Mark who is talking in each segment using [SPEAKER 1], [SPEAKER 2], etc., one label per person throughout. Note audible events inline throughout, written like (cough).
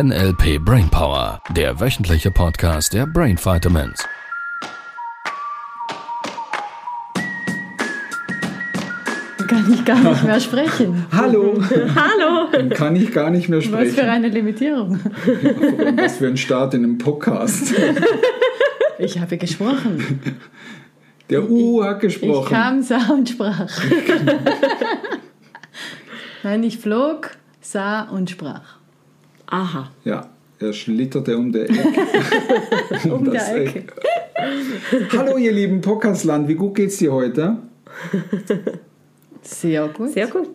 [SPEAKER 1] NLP Brainpower, der wöchentliche Podcast der Brain Vitamins.
[SPEAKER 2] Kann ich gar nicht mehr sprechen. (laughs)
[SPEAKER 3] Hallo,
[SPEAKER 4] Hallo!
[SPEAKER 3] dann kann ich gar nicht mehr
[SPEAKER 2] Was für
[SPEAKER 3] sprechen.
[SPEAKER 2] eine Limitierung.
[SPEAKER 3] Was für ein Start in einem Podcast. (laughs)
[SPEAKER 2] Ich habe gesprochen.
[SPEAKER 3] Der U hat
[SPEAKER 2] Ich
[SPEAKER 3] gesprochen.
[SPEAKER 2] kam, sah und sprach. (laughs) Nein, ich flog, sah und sprach.
[SPEAKER 4] Aha.
[SPEAKER 3] Ja, er schlitterte um der Ecke. (laughs)
[SPEAKER 2] Um der Ecke.
[SPEAKER 3] Eck. Hallo ihr lieben Podcastland, wie gut geht's dir heute? (laughs)
[SPEAKER 2] Sehr gut.
[SPEAKER 4] Sehr gut.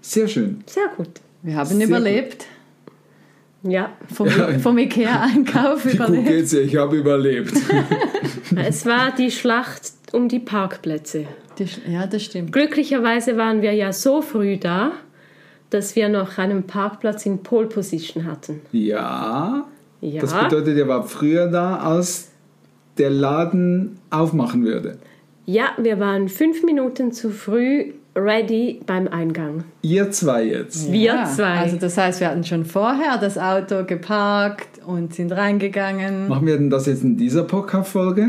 [SPEAKER 3] Sehr schön.
[SPEAKER 4] Sehr gut.
[SPEAKER 2] Wir haben
[SPEAKER 3] Sehr
[SPEAKER 2] überlebt.
[SPEAKER 4] Ja.
[SPEAKER 2] Vom, vom Ikea-Einkauf
[SPEAKER 3] Wie gut
[SPEAKER 2] überlebt.
[SPEAKER 3] geht's dir? Ich habe überlebt. (laughs)
[SPEAKER 4] Es war die Schlacht um die Parkplätze.
[SPEAKER 2] Die Ja, das stimmt.
[SPEAKER 4] Glücklicherweise waren wir ja so früh da, dass wir noch einen Parkplatz in Pole Position hatten.
[SPEAKER 3] Ja,
[SPEAKER 4] Ja.
[SPEAKER 3] das bedeutet, ihr wart früher da, als der Laden aufmachen würde.
[SPEAKER 4] Ja, wir waren fünf Minuten zu früh ready beim Eingang.
[SPEAKER 3] Ihr zwei jetzt.
[SPEAKER 4] Wir
[SPEAKER 2] ja,
[SPEAKER 4] zwei.
[SPEAKER 2] Also das heißt, wir hatten schon vorher das Auto geparkt und sind reingegangen.
[SPEAKER 3] Machen wir denn das jetzt in dieser Podcast-Folge?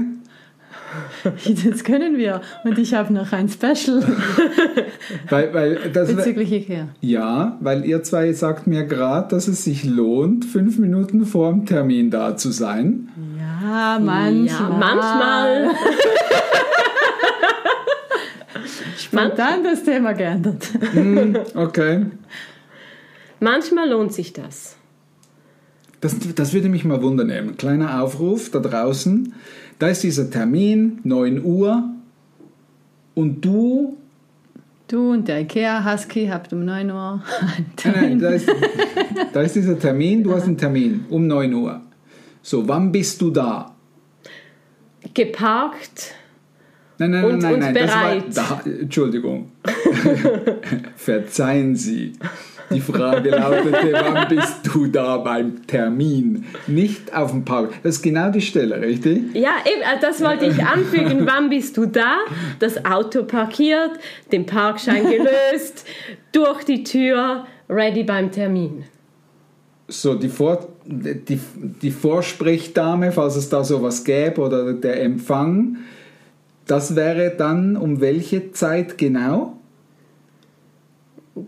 [SPEAKER 3] (laughs)
[SPEAKER 2] Das können wir. Und ich habe noch ein Special
[SPEAKER 3] Weil, weil das,
[SPEAKER 2] bezüglich Ikea.
[SPEAKER 3] Ja, weil ihr zwei sagt mir gerade, dass es sich lohnt, fünf Minuten vor dem Termin da zu sein.
[SPEAKER 2] Ja, manchmal.
[SPEAKER 4] Ja, manchmal. (laughs)
[SPEAKER 2] Spontan das Thema geändert.
[SPEAKER 3] Okay.
[SPEAKER 4] Manchmal lohnt sich das.
[SPEAKER 3] Das, das würde mich mal wundern. Eben. Kleiner Aufruf da draußen. Da ist dieser Termin, 9 Uhr. Und du.
[SPEAKER 2] Du und der Ikea-Husky habt um 9 Uhr einen
[SPEAKER 3] Nein, nein,
[SPEAKER 2] Termin.
[SPEAKER 3] da ist, da ist dieser Termin, du hast einen Termin um 9 Uhr. So, wann bist du da?
[SPEAKER 4] Geparkt.
[SPEAKER 3] Nein, nein,
[SPEAKER 4] Und-
[SPEAKER 3] nein,
[SPEAKER 4] und
[SPEAKER 3] nein,
[SPEAKER 4] bereit.
[SPEAKER 3] das war. Da, Entschuldigung. (laughs) Verzeihen Sie. Die Frage lautete, wann bist du da beim Termin? Nicht auf dem Park. Das ist genau die Stelle, richtig?
[SPEAKER 4] Ja, eben, äh, das wollte ich anfügen. Wann bist du da? Das Auto parkiert, den Parkschein gelöst, durch die Tür, ready beim Termin.
[SPEAKER 3] So, die, Vor die, die Vorsprechdame, falls es da sowas gäbe, oder der Empfang, das wäre dann um welche Zeit genau?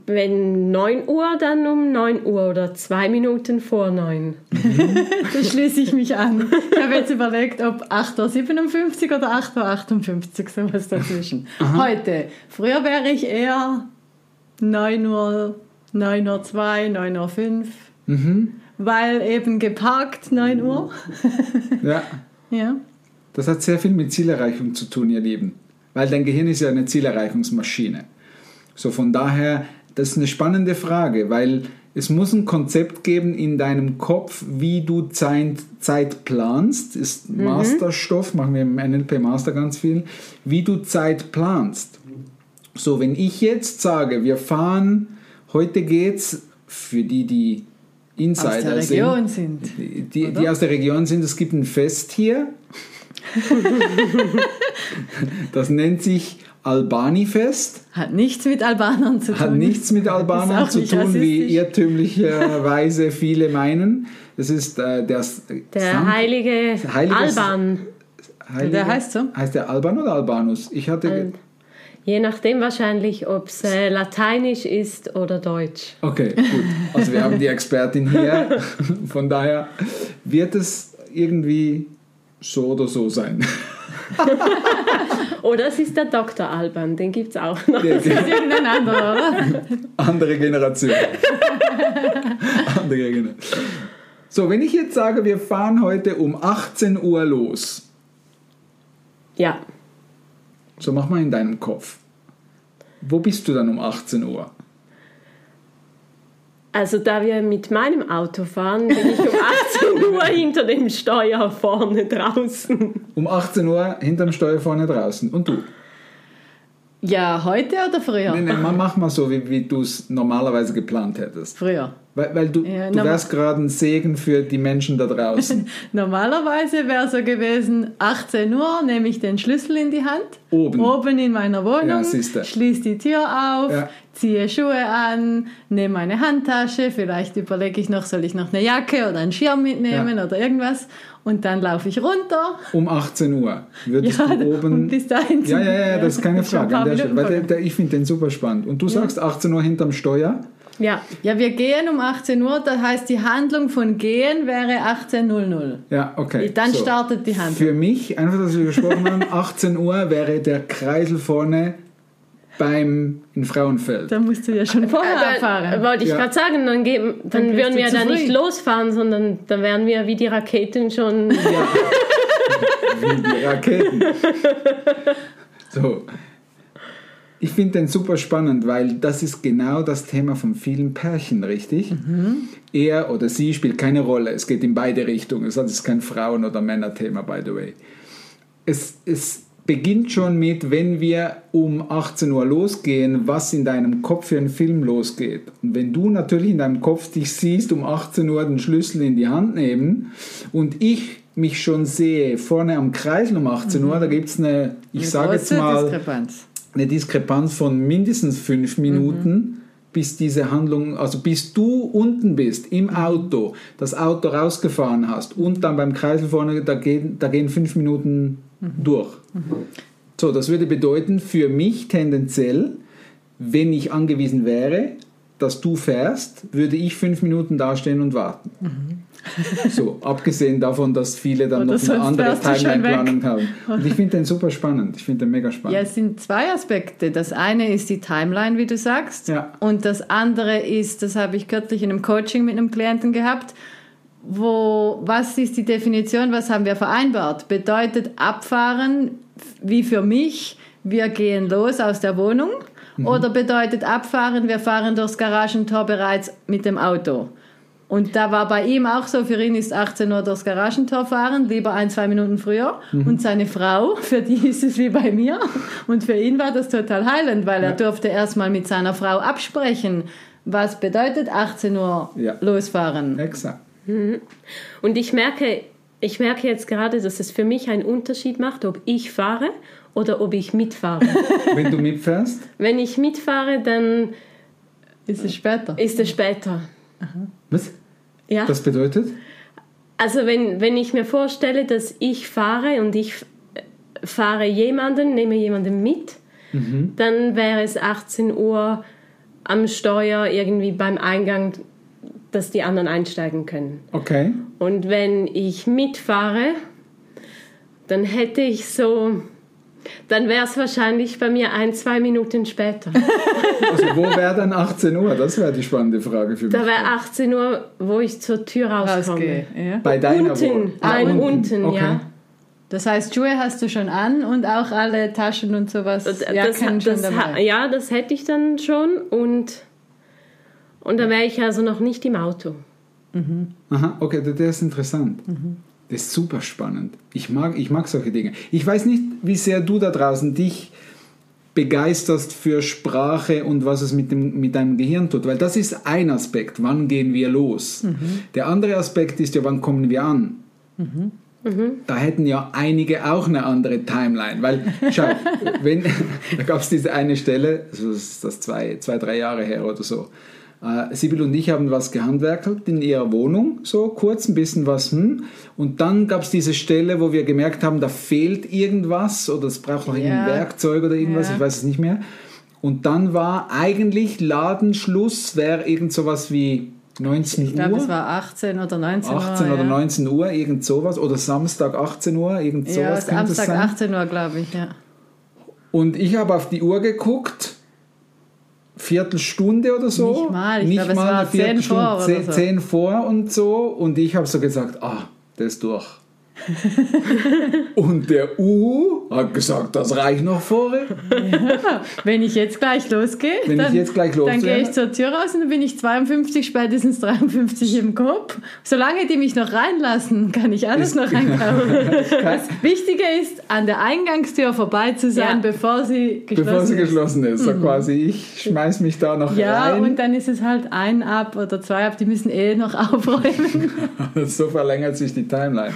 [SPEAKER 4] Wenn 9 Uhr, dann um 9 Uhr oder zwei Minuten vor 9. (laughs)
[SPEAKER 2] Da schließe ich mich an. Ich habe jetzt überlegt, ob 8.57 Uhr oder 8.58 Uhr, sowas dazwischen. Heute. Früher wäre ich eher 9 Uhr, 9 Uhr 2, 9 Uhr 5. Weil eben geparkt 9 Uhr. (laughs)
[SPEAKER 3] Ja,
[SPEAKER 2] Ja.
[SPEAKER 3] das hat sehr viel mit Zielerreichung zu tun, ihr Lieben. Weil dein Gehirn ist ja eine Zielerreichungsmaschine. So von daher, das ist eine spannende Frage, weil es muss ein Konzept geben in deinem Kopf, wie du Zeit, Zeit planst. Ist Masterstoff, machen wir im NLP Master ganz viel, wie du Zeit planst. So, wenn ich jetzt sage, wir fahren, heute geht's für die, die Insider
[SPEAKER 2] Aus der
[SPEAKER 3] sind,
[SPEAKER 2] Region sind.
[SPEAKER 3] die, die aus der Region sind, es gibt ein Fest hier. (laughs) das nennt sich Albani-Fest.
[SPEAKER 2] Hat nichts mit Albanern zu tun.
[SPEAKER 3] Hat nichts mit (laughs) Albanern zu tun, wie irrtümlicherweise viele meinen. Das ist äh, der,
[SPEAKER 4] Der
[SPEAKER 3] Sam-
[SPEAKER 4] heilige
[SPEAKER 3] Heiliges-
[SPEAKER 4] Alban.
[SPEAKER 3] Heilige-
[SPEAKER 2] Der heißt so?
[SPEAKER 3] Heißt der Alban oder Albanus? Ich hatte. ge-
[SPEAKER 4] Je nachdem wahrscheinlich, ob es äh, lateinisch ist oder deutsch.
[SPEAKER 3] Okay, gut. Also wir haben die Expertin hier. (laughs) Von daher wird es irgendwie so oder so sein. (laughs)
[SPEAKER 4] Oder es ist der Dr. Alban, den gibt es auch noch.
[SPEAKER 3] Der-
[SPEAKER 2] Das ist irgendein anderer, oder?
[SPEAKER 3] Andere Generation. (laughs) Andere Generation. So, wenn ich jetzt sage, wir fahren heute um 18 Uhr los,
[SPEAKER 4] Ja,
[SPEAKER 3] so mach mal in deinem Kopf. Wo bist du dann um 18 Uhr?
[SPEAKER 4] also da wir mit meinem Auto fahren, bin ich um 18 Uhr hinter dem Steuer vorne draußen.
[SPEAKER 3] Um 18 Uhr hinterm Steuer vorne draußen. Und du?
[SPEAKER 2] Ja, heute oder früher?
[SPEAKER 3] Nee, mach- mach mal so, wie, wie du es normalerweise geplant hättest.
[SPEAKER 2] Früher.
[SPEAKER 3] Weil, weil du,
[SPEAKER 2] Ja,
[SPEAKER 3] du wärst gerade ein Segen für die Menschen da draußen. (laughs)
[SPEAKER 2] Normalerweise wäre so gewesen, 18 Uhr nehme ich den Schlüssel in die Hand,
[SPEAKER 3] Oben.
[SPEAKER 2] oben in meiner Wohnung,
[SPEAKER 3] Ja,
[SPEAKER 2] schließe die Tür auf,
[SPEAKER 3] Ja.
[SPEAKER 2] ziehe Schuhe an, nehme eine Handtasche, vielleicht überlege ich noch, soll ich noch eine Jacke oder einen Schirm mitnehmen oder irgendwas. Und dann laufe ich runter.
[SPEAKER 3] Um 18 Uhr würdest
[SPEAKER 2] Ja,
[SPEAKER 3] du oben.
[SPEAKER 2] bis dahin
[SPEAKER 3] ja, ja, ja, das ist keine Frage. An der Stelle, weil der, der, ich finde den super spannend. Und du sagst 18 Uhr hinterm Steuer?
[SPEAKER 4] Ja,
[SPEAKER 2] Ja, wir gehen um 18 Uhr, das heißt, die Handlung von gehen wäre 18.00.
[SPEAKER 3] Ja, okay.
[SPEAKER 2] Dann startet die Handlung.
[SPEAKER 3] Für mich, einfach, dass wir gesprochen haben, (laughs) 18 Uhr wäre der Kreisel vorne beim in Frauenfeld.
[SPEAKER 2] Da musst du ja schon vorher
[SPEAKER 4] Äh, da, wollte ich
[SPEAKER 3] Ja.
[SPEAKER 4] gerade sagen, dann, gehen, dann,
[SPEAKER 2] Dann
[SPEAKER 4] würden wir
[SPEAKER 2] zu
[SPEAKER 4] da nicht losfahren, sondern da wären wir wie die Raketen schon.
[SPEAKER 3] Ja. (laughs) Wie die Raketen. So. Ich finde den super spannend, weil das ist genau das Thema von vielen Pärchen, richtig? Er oder sie spielt keine Rolle. Es geht in beide Richtungen. Es ist kein Frauen- oder Männerthema, by the way. Es, es beginnt schon mit, wenn wir um 18 Uhr losgehen, was in deinem Kopf für einen Film losgeht. Und wenn du natürlich in deinem Kopf dich siehst, um 18 Uhr den Schlüssel in die Hand nehmen und ich mich schon sehe, vorne am Kreisel um 18 Uhr, da gibt es eine, ich sage jetzt mal,
[SPEAKER 2] Diskrepanz.
[SPEAKER 3] Eine Diskrepanz von mindestens fünf Minuten, bis diese Handlung, also bis du unten bist im Auto, das Auto rausgefahren hast und dann beim Kreisel vorne, da gehen, da gehen fünf Minuten durch. So, das würde bedeuten, für mich tendenziell, wenn ich angewiesen wäre, dass du fährst, würde ich fünf Minuten dastehen und warten. So, abgesehen davon, dass viele dann
[SPEAKER 2] Oder
[SPEAKER 3] noch eine andere Timeline-Planung haben. Und ich finde den super spannend. Ich finde den mega spannend.
[SPEAKER 2] Ja, es sind zwei Aspekte. Das eine ist die Timeline, wie du sagst.
[SPEAKER 3] Ja.
[SPEAKER 2] Und das andere ist, das habe ich kürzlich in einem Coaching mit einem Klienten gehabt, wo, was ist die Definition, was haben wir vereinbart? Bedeutet abfahren, wie für mich, wir gehen los aus der Wohnung? Oder bedeutet abfahren, wir fahren durchs Garagentor bereits mit dem Auto? Und da war bei ihm auch so, für ihn ist 18 Uhr durchs Garagentor fahren, lieber ein, zwei Minuten früher. Und seine Frau, (laughs) für die ist es wie bei mir. Und für ihn war das total heilend, weil er durfte erstmal mit seiner Frau absprechen, was bedeutet 18 Uhr
[SPEAKER 3] Ja.
[SPEAKER 2] losfahren.
[SPEAKER 3] Exakt.
[SPEAKER 4] Und ich merke, ich merke jetzt gerade, dass es für mich einen Unterschied macht, ob ich fahre oder ob ich mitfahre. (laughs)
[SPEAKER 3] Wenn du mitfährst,
[SPEAKER 4] Wenn ich mitfahre, dann
[SPEAKER 2] Ist es später?
[SPEAKER 4] ist es später.
[SPEAKER 3] was?
[SPEAKER 4] Ja?
[SPEAKER 3] Das bedeutet?
[SPEAKER 4] Also wenn, wenn ich mir vorstelle, dass ich fahre und ich f- fahre jemanden, nehme jemanden mit, dann wäre es 18 Uhr am Steuer irgendwie beim Eingang, dass die anderen einsteigen können.
[SPEAKER 3] Okay.
[SPEAKER 4] Und wenn ich mitfahre, dann hätte ich so, dann wäre es wahrscheinlich bei mir ein, zwei Minuten später. (laughs)
[SPEAKER 3] Also wo wäre dann 18 Uhr? Das wäre die spannende Frage für mich.
[SPEAKER 4] Da wäre 18 Uhr, wo ich zur Tür rauskomme.
[SPEAKER 2] Rausgehe. Ja.
[SPEAKER 3] Bei deiner
[SPEAKER 4] Unten,
[SPEAKER 3] Wohnung. Ah,
[SPEAKER 4] nein, unten,
[SPEAKER 3] okay.
[SPEAKER 4] ja.
[SPEAKER 2] Das heißt, Schuhe hast du schon an und auch alle Taschen und sowas.
[SPEAKER 4] Das,
[SPEAKER 2] Jacken schon
[SPEAKER 4] das,
[SPEAKER 2] dabei.
[SPEAKER 4] ja, das hätte ich dann schon und, und dann wäre ich also noch nicht im Auto.
[SPEAKER 3] Aha, okay, das das ist interessant. Das ist super spannend. Ich mag, ich mag solche Dinge. Ich weiß nicht, wie sehr du da draußen dich begeisterst für Sprache und was es mit, dem, mit deinem Gehirn tut, weil das ist ein Aspekt, wann gehen wir los. Der andere Aspekt ist ja, wann kommen wir an. Da hätten ja einige auch eine andere Timeline, weil, schau, (laughs) wenn, (laughs) da gab es diese eine Stelle, also das ist das zwei, zwei, drei Jahre her oder so, äh, Sibyl und ich haben was gehandwerkelt in ihrer Wohnung, so kurz ein bisschen was, hm, und dann gab es diese Stelle, wo wir gemerkt haben, da fehlt irgendwas oder es braucht noch irgendein
[SPEAKER 2] Ja.
[SPEAKER 3] Werkzeug oder irgendwas,
[SPEAKER 2] Ja.
[SPEAKER 3] ich weiß es nicht mehr. Und dann war eigentlich Ladenschluss, wäre irgend sowas wie 19
[SPEAKER 2] Ich glaube,
[SPEAKER 3] Uhr.
[SPEAKER 2] es war 18 oder 19
[SPEAKER 3] 18
[SPEAKER 2] Uhr.
[SPEAKER 3] oder
[SPEAKER 2] ja.
[SPEAKER 3] 19 Uhr, irgend sowas. Oder Samstag 18 Uhr, irgend
[SPEAKER 2] Ja,
[SPEAKER 3] sowas es
[SPEAKER 2] Samstag
[SPEAKER 3] sein.
[SPEAKER 2] 18 Uhr, glaube ich, ja.
[SPEAKER 3] Und ich habe auf die Uhr geguckt, Viertelstunde oder so.
[SPEAKER 2] Nicht mal, ich
[SPEAKER 3] Nicht
[SPEAKER 2] glaube, es
[SPEAKER 3] mal
[SPEAKER 2] war
[SPEAKER 3] eine
[SPEAKER 2] 10
[SPEAKER 3] Viertelstunde,
[SPEAKER 2] vor
[SPEAKER 3] zehn,
[SPEAKER 2] so.
[SPEAKER 3] zehn vor und so. Und ich habe so gesagt, ah, ist durch. (laughs) und der U hat gesagt, das reicht noch vorher. (laughs)
[SPEAKER 2] Wenn ich jetzt gleich losgehe,
[SPEAKER 3] Wenn ich
[SPEAKER 2] dann,
[SPEAKER 3] jetzt gleich los
[SPEAKER 2] dann gehe ich zur Tür raus und dann bin ich 52, spätestens 53 im Kopf. Solange die mich noch reinlassen, kann ich alles
[SPEAKER 3] Ist-
[SPEAKER 2] noch einkaufen. (laughs) Das Wichtige ist, an der Eingangstür vorbei zu sein,
[SPEAKER 4] Ja.
[SPEAKER 2] bevor sie geschlossen
[SPEAKER 3] Bevor sie
[SPEAKER 2] ist.
[SPEAKER 3] geschlossen ist. So quasi, ich schmeiß mich da noch
[SPEAKER 2] Ja,
[SPEAKER 3] rein.
[SPEAKER 2] und dann ist es halt ein ab oder zwei ab, die müssen eh noch aufräumen.
[SPEAKER 3] so verlängert sich die Timeline.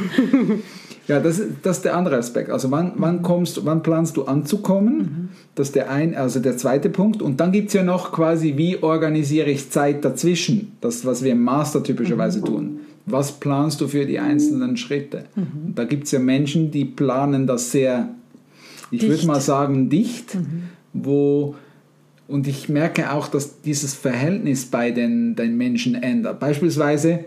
[SPEAKER 3] Ja, das, ist- das ist der andere Aspekt. Also wann, wann kommst, wann planst du anzukommen? Das ist der ein, also der zweite Punkt. Und dann gibt es ja noch quasi, wie organisiere ich Zeit dazwischen? Das, was wir im Master typischerweise tun. Was planst du für die einzelnen Schritte? Und da gibt es ja Menschen, die planen das sehr, ich würde mal sagen, dicht, wo und ich merke auch, dass dieses Verhältnis bei den, den Menschen ändert. Beispielsweise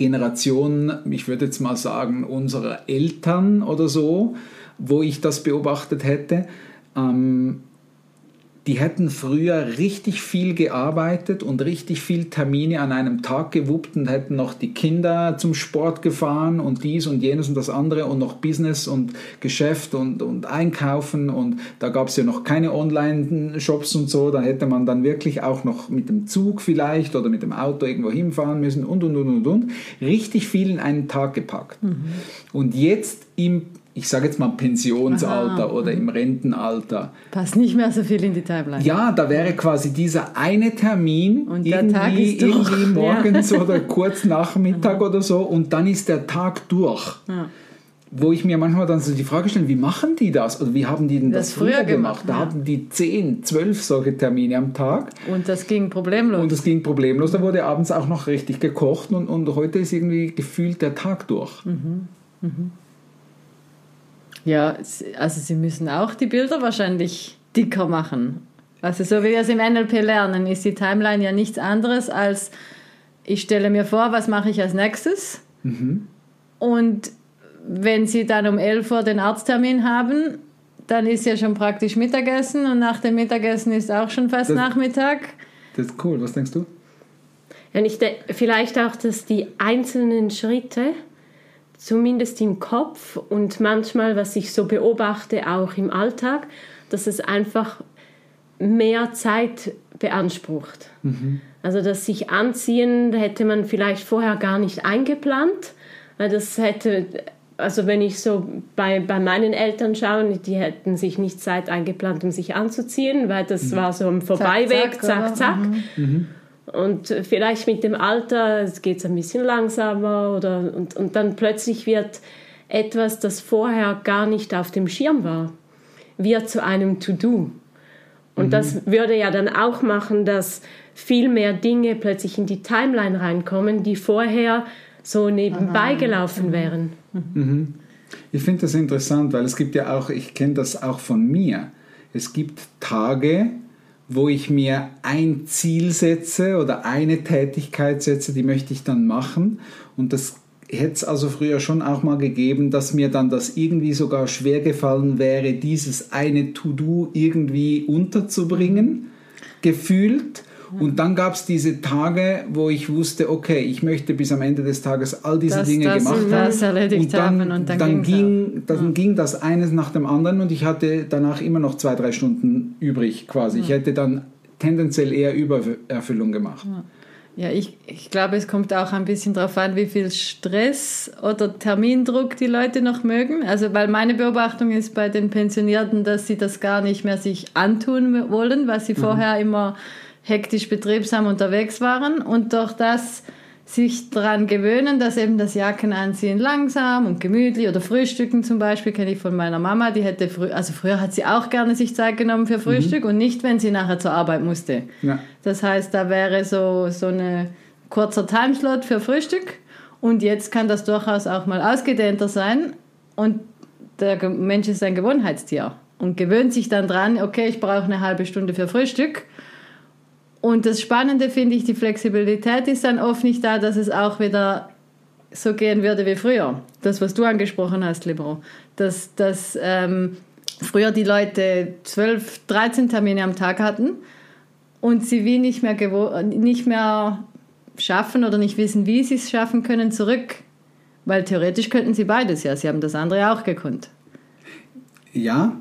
[SPEAKER 3] Generationen, ich würde jetzt mal sagen, unserer Eltern oder so, wo ich das beobachtet hätte, ähm, die hätten früher richtig viel gearbeitet und richtig viel Termine an einem Tag gewuppt und hätten noch die Kinder zum Sport gefahren und dies und jenes und das andere und noch Business und Geschäft und, und Einkaufen und da gab es ja noch keine Online-Shops und so, da hätte man dann wirklich auch noch mit dem Zug vielleicht oder mit dem Auto irgendwo hinfahren müssen und und und und und. Richtig viel in einen Tag gepackt. Und jetzt im, ich sage jetzt mal Pensionsalter
[SPEAKER 2] Aha.
[SPEAKER 3] oder im Rentenalter,
[SPEAKER 2] Passt nicht mehr so viel in die Timeline.
[SPEAKER 3] ja, da wäre quasi dieser eine Termin
[SPEAKER 2] Und der
[SPEAKER 3] irgendwie,
[SPEAKER 2] Tag ist durch.
[SPEAKER 3] irgendwie (laughs) morgens oder kurz Nachmittag (laughs) oder so und dann ist der Tag durch.
[SPEAKER 2] Ja.
[SPEAKER 3] Wo ich mir manchmal dann so die Frage stelle, wie machen die das? Oder wie haben die denn das,
[SPEAKER 2] Das früher gemacht,
[SPEAKER 3] Da
[SPEAKER 2] ja.
[SPEAKER 3] hatten die 10, 12 solche Termine am Tag
[SPEAKER 2] Und das ging problemlos.
[SPEAKER 3] und es ging problemlos. Da wurde abends auch noch richtig gekocht und, und heute ist irgendwie gefühlt der Tag durch.
[SPEAKER 2] Mhm. Ja, also sie müssen auch die Bilder wahrscheinlich dicker machen. Also so wie wir es im NLP lernen, ist die Timeline ja nichts anderes als, ich stelle mir vor, was mache ich als nächstes. Und wenn sie dann um 11 Uhr den Arzttermin haben, dann ist ja schon praktisch Mittagessen und nach dem Mittagessen ist auch schon fast
[SPEAKER 3] Das-
[SPEAKER 2] Nachmittag.
[SPEAKER 3] Das ist cool. Was denkst du?
[SPEAKER 4] Ja, und ich de- vielleicht auch, dass die einzelnen Schritte, zumindest im Kopf und manchmal, was ich so beobachte, auch im Alltag, dass es einfach mehr Zeit beansprucht. Also das sich anziehen, hätte man vielleicht vorher gar nicht eingeplant, weil das hätte, also wenn ich so bei, bei meinen Eltern schaue, die hätten sich nicht Zeit eingeplant, um sich anzuziehen, weil das war so ein Vorbeiweg,
[SPEAKER 2] zack,
[SPEAKER 4] zack,
[SPEAKER 2] oder?
[SPEAKER 4] zack. Und vielleicht mit dem Alter geht es ein bisschen langsamer oder, und, und dann plötzlich wird etwas, das vorher gar nicht auf dem Schirm war, wird zu einem To-Do. Und das würde ja dann auch machen, dass viel mehr Dinge plötzlich in die Timeline reinkommen, die vorher so nebenbei gelaufen wären.
[SPEAKER 3] Ich finde das interessant, weil es gibt ja auch, ich kenne das auch von mir. Es gibt Tage, wo ich mir ein Ziel setze oder eine Tätigkeit setze, die möchte ich dann machen. Und das hätte es also früher schon auch mal gegeben, dass mir dann das irgendwie sogar schwer gefallen wäre, dieses eine To-Do irgendwie unterzubringen, gefühlt. Und dann gab es diese Tage, wo ich wusste, okay, ich möchte bis am Ende des Tages all diese
[SPEAKER 2] Das,
[SPEAKER 3] Dinge
[SPEAKER 2] das
[SPEAKER 3] gemacht
[SPEAKER 2] und
[SPEAKER 3] haben.
[SPEAKER 2] erledigt
[SPEAKER 3] und dann,
[SPEAKER 2] haben und dann,
[SPEAKER 3] dann, ging, dann ging das eines nach dem anderen und ich hatte danach immer noch zwei, drei Stunden übrig quasi. Ich hätte dann tendenziell eher Übererfüllung gemacht.
[SPEAKER 2] Ja, ich, ich glaube, es kommt auch ein bisschen darauf an, wie viel Stress oder Termindruck die Leute noch mögen. Also, weil meine Beobachtung ist bei den Pensionierten, dass sie das gar nicht mehr sich antun wollen, weil sie vorher immer hektisch betriebsam unterwegs waren und durch das sich daran gewöhnen, dass eben das Jackenanziehen langsam und gemütlich oder Frühstücken zum Beispiel, kenne ich von meiner Mama, die hätte früh, also früher hat sie auch gerne sich Zeit genommen für Frühstück und nicht, wenn sie nachher zur Arbeit musste.
[SPEAKER 3] Ja.
[SPEAKER 2] Das heißt, da wäre so, so ein kurzer Timeslot für Frühstück und jetzt kann das durchaus auch mal ausgedehnter sein und der Mensch ist ein Gewohnheitstier und gewöhnt sich dann dran, okay, ich brauche eine halbe Stunde für Frühstück. Und das Spannende finde ich, die Flexibilität ist dann oft nicht da, dass es auch wieder so gehen würde wie früher. Das, was du angesprochen hast, Libero. Dass, dass ähm, früher die Leute 12, 13 Termine am Tag hatten und sie wie nicht mehr, nicht mehr schaffen oder nicht wissen, wie sie es schaffen können, zurück. Weil theoretisch könnten sie beides ja. Sie haben das andere auch gekonnt.
[SPEAKER 3] Ja,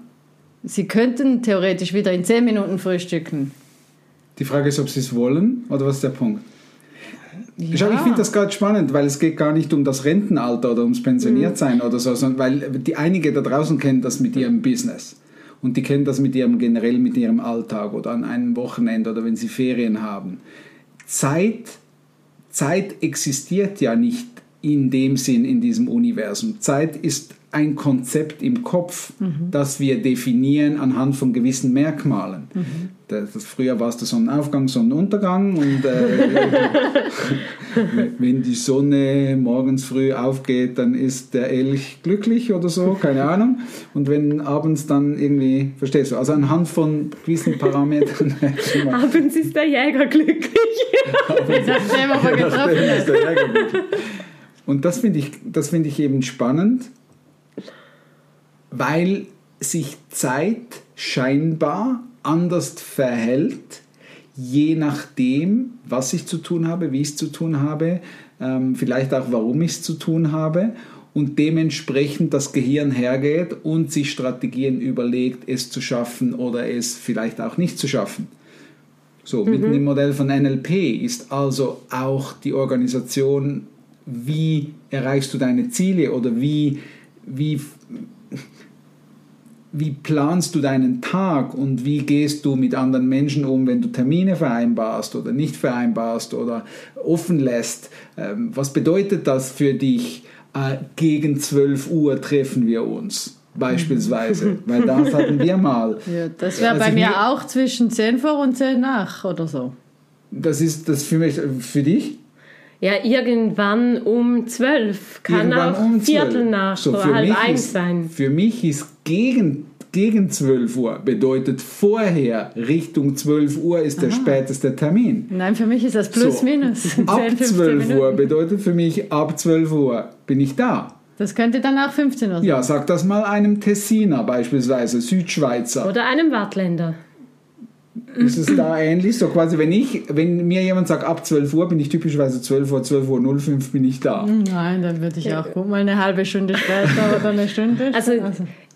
[SPEAKER 2] Sie könnten theoretisch wieder in 10 Minuten frühstücken.
[SPEAKER 3] Die Frage ist, ob sie es wollen oder was ist der Punkt? Schau, ich finde das gerade spannend, weil es geht gar nicht um das Rentenalter oder ums Pensioniertsein oder so, sondern weil die einige da draußen kennen das mit ihrem Business und die kennen das mit ihrem generell mit ihrem Alltag oder an einem Wochenende oder wenn sie Ferien haben. Zeit, Zeit existiert ja nicht in dem Sinn in diesem Universum. Zeit ist ein Konzept im Kopf,
[SPEAKER 2] Mhm.
[SPEAKER 3] das wir definieren anhand von gewissen Merkmalen.
[SPEAKER 2] Mhm.
[SPEAKER 3] Das, das, früher war es der Sonnenaufgang, Sonnenuntergang und äh, (laughs) wenn die Sonne morgens früh aufgeht, dann ist der Elch glücklich oder so, keine Ahnung. Und wenn abends dann irgendwie, verstehst du, also anhand von gewissen Parametern. (laughs)
[SPEAKER 4] Abends ist der Jäger glücklich. (laughs)
[SPEAKER 2] Er getroffen
[SPEAKER 3] ist der Jäger glücklich. Und das finde ich, das finde ich eben spannend, weil sich Zeit scheinbar anders verhält, je nachdem, was ich zu tun habe, wie ich es zu tun habe, ähm, vielleicht auch warum ich es zu tun habe und dementsprechend das Gehirn hergeht und sich Strategien überlegt, es zu schaffen oder es vielleicht auch nicht zu schaffen. So, mit dem Modell von NLP ist also auch die Organisation, wie erreichst du deine Ziele oder wie, wie, wie planst du deinen Tag und wie gehst du mit anderen Menschen um, wenn du Termine vereinbarst oder nicht vereinbarst oder offen lässt. Ähm, was bedeutet das für dich? Äh, gegen 12 Uhr treffen wir uns beispielsweise, weil das hatten wir (laughs) mal.
[SPEAKER 2] Ja, das wäre
[SPEAKER 3] Also
[SPEAKER 2] bei mir
[SPEAKER 3] mir-
[SPEAKER 2] auch zwischen 10 vor und 10 nach oder so.
[SPEAKER 3] Das ist das für mich, für dich?
[SPEAKER 4] Ja, irgendwann um zwölf. Kann
[SPEAKER 3] Irgendwann
[SPEAKER 4] auch
[SPEAKER 3] um
[SPEAKER 4] Viertel
[SPEAKER 3] 12.
[SPEAKER 4] nach
[SPEAKER 3] So,
[SPEAKER 4] halb eins sein.
[SPEAKER 3] Für mich ist gegen, gegen 12 Uhr bedeutet vorher Richtung 12 Uhr ist der späteste Termin.
[SPEAKER 2] Nein, für mich ist das plus
[SPEAKER 3] So,
[SPEAKER 2] minus 10,
[SPEAKER 3] Ab
[SPEAKER 2] 15
[SPEAKER 3] 12 Uhr
[SPEAKER 2] Minuten.
[SPEAKER 3] bedeutet für mich, ab 12 Uhr bin ich da.
[SPEAKER 2] Das könnte dann auch 15 Uhr sein.
[SPEAKER 3] Ja, sag das mal einem Tessiner beispielsweise, Südschweizer.
[SPEAKER 4] Oder einem Wattländer.
[SPEAKER 3] Ist es da ähnlich? So quasi, wenn ich, wenn mir jemand sagt, ab 12 Uhr bin ich typischerweise 12 Uhr, 12 Uhr 05 bin ich da.
[SPEAKER 2] Nein, dann würde ich auch gut mal eine halbe Stunde später oder eine (laughs) Stunde.
[SPEAKER 4] Also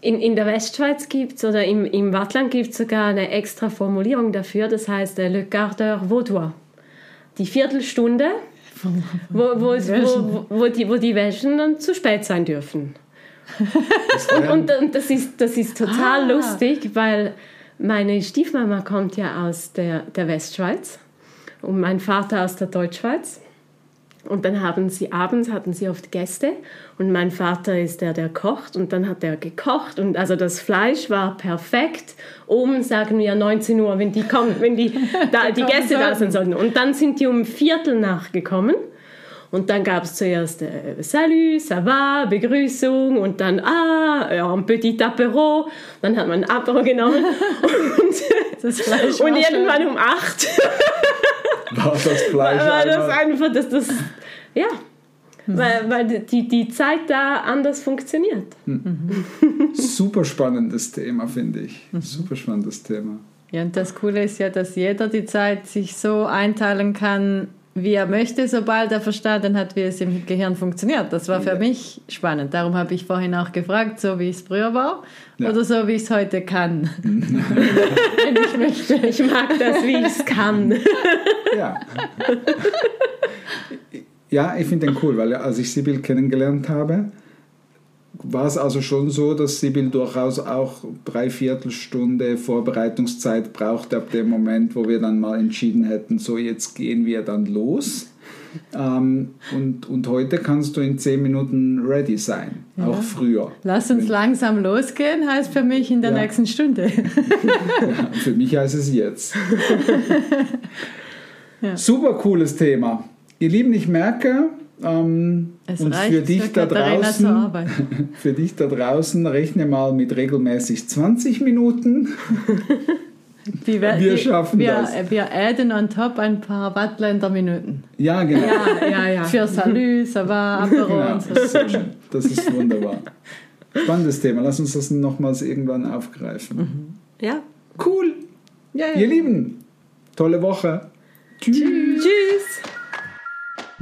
[SPEAKER 4] in, in der Westschweiz gibt es oder im, im Wattland gibt es sogar eine extra Formulierung dafür, das heißt le quart d'heure vaudois. Die Viertelstunde, wo, wo, es- wo, wo, die, wo die Welschen dann zu spät sein dürfen. Und, und, und das, ist, das ist total
[SPEAKER 2] Ah.
[SPEAKER 4] lustig, weil meine Stiefmama kommt ja aus der, der Westschweiz und mein Vater aus der Deutschschweiz. Und dann haben sie abends hatten sie oft Gäste und mein Vater ist der, der kocht und dann hat er gekocht und also das Fleisch war perfekt um sagen wir 19 Uhr, wenn die kommen, wenn die, (laughs) da, die Gäste da sein sollten. Und dann sind die um Viertel nachgekommen. Und dann gab es zuerst äh, Salut, ça va, Begrüßung und dann Ah, ein petit Apéro. Dann hat man ein Apéro genommen (laughs) und, und irgendwann um acht (laughs)
[SPEAKER 3] War das Fleisch
[SPEAKER 4] war das einfach, dass das, ja, weil, weil die, die Zeit da anders funktioniert. (laughs)
[SPEAKER 3] Super spannendes Thema, finde ich. Super spannendes Thema.
[SPEAKER 2] Ja, und das Coole ist ja, dass jeder die Zeit sich so einteilen kann, wie er möchte, sobald er verstanden hat, wie es im Gehirn funktioniert. Das war für mich spannend. Darum habe ich vorhin auch gefragt, so wie es früher war
[SPEAKER 3] Ja.
[SPEAKER 2] oder so wie ich es heute kann. (laughs) Wenn ich möchte.
[SPEAKER 4] Ich mag das, wie ich es kann.
[SPEAKER 3] Ja. ja, ich finde den cool, weil als ich Sibyl kennengelernt habe, war es also schon so, dass Sibyl durchaus auch dreiviertel Stunde Vorbereitungszeit brauchte ab dem Moment, wo wir dann mal entschieden hätten, so jetzt gehen wir dann los. Ähm, und, und heute kannst du in zehn Minuten ready sein, auch früher.
[SPEAKER 2] Lass uns langsam losgehen, heißt für mich in der
[SPEAKER 3] Ja.
[SPEAKER 2] nächsten Stunde. (laughs)
[SPEAKER 3] Für mich heißt es jetzt. (laughs) Super cooles Thema. Ihr Lieben, ich merke, ähm,
[SPEAKER 2] Es
[SPEAKER 3] und für dich da draußen, (laughs) für dich da draußen, rechne mal mit regelmäßig 20 Minuten. (laughs)
[SPEAKER 2] Die,
[SPEAKER 3] Wir schaffen
[SPEAKER 2] wir,
[SPEAKER 3] das.
[SPEAKER 2] Wir adden on top ein paar Wattländer Minuten.
[SPEAKER 3] Ja, genau.
[SPEAKER 4] Ja, ja, ja. (laughs)
[SPEAKER 2] Für Salut, ça va, Apero
[SPEAKER 3] genau.
[SPEAKER 2] und so.
[SPEAKER 3] Das, ist das ist wunderbar. Spannendes Thema. Lass uns das nochmals irgendwann aufgreifen.
[SPEAKER 4] Ja.
[SPEAKER 3] Cool.
[SPEAKER 2] Yay.
[SPEAKER 3] Ihr Lieben, tolle Woche. Tschüss.
[SPEAKER 4] Tschüss.